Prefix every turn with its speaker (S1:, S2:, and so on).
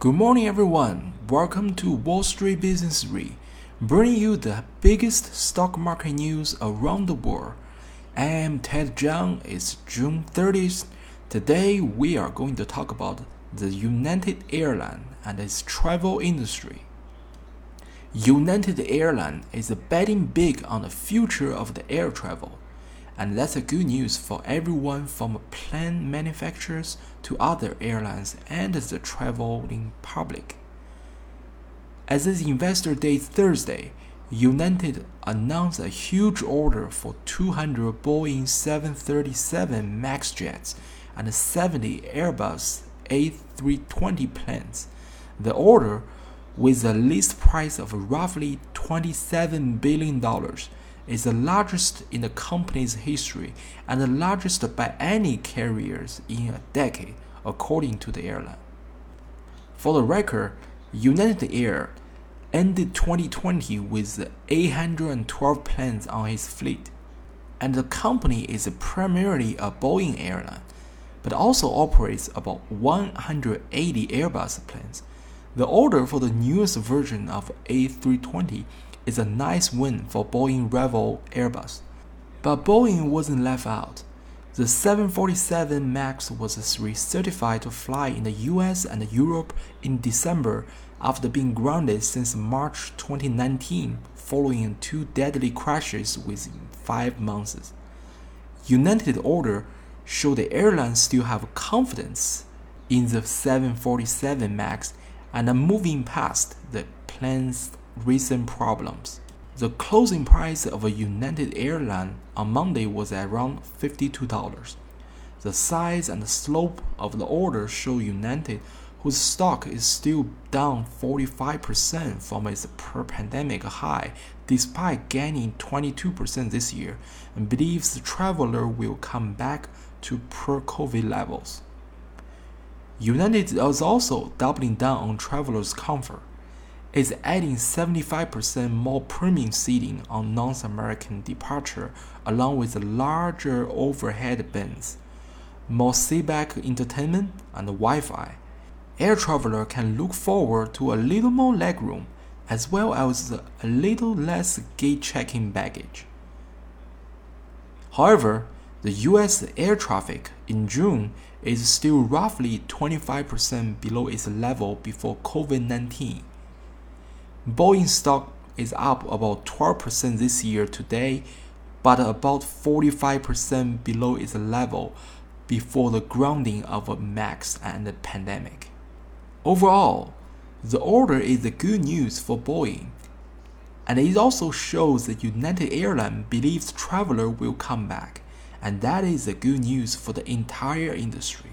S1: Good morning, everyone. Welcome to Wall Street Business Re, bringing you the biggest stock market news around the world. I am Ted Jiang. It's June 30th. Today, we are going to talk about the United Airlines and its travel industry. United Airlines is betting big on the future of the air travel and that's a good news for everyone from plane manufacturers to other airlines and the traveling public. As its Investor Day Thursday, United announced a huge order for 200 Boeing 737 MAX jets and 70 Airbus A320 planes. The order, with a list price of roughly $27 billion, is the largest in the company's history and the largest by any carriers in a decade, according to the airline. For the record, United Air ended 2020 with 812 planes on its fleet, and the company is primarily a Boeing airline, but also operates about 180 Airbus planes. The order for the newest version of A320 is a nice win for Boeing rival Airbus. But Boeing wasn't left out. The 747 MAX was recertified to fly in the US and Europe in December after being grounded since March 2019 following two deadly crashes within five months. United Order showed the airline still have confidence in the 747 MAX and are moving past the plane's recent problems. The closing price of a United Airline on Monday was around $52. The size and the slope of the order show United, whose stock is still down 45% from its pre-pandemic high, despite gaining 22% this year, and believes the traveler will come back to pre-COVID levels. United is also doubling down on travelers' comfort is adding 75% more premium seating on North American departure, along with larger overhead bins, more seatback entertainment, and Wi-Fi. Air traveler can look forward to a little more legroom, as well as a little less gate checking baggage. However, the US air traffic in June is still roughly 25% below its level before COVID 19 Boeing stock is up about 12% this year today, but about 45% below its level before the grounding of a MAX and the pandemic. Overall, the order is the good news for Boeing, and it also shows that United Airlines believes traveler will come back, and that is the good news for the entire industry.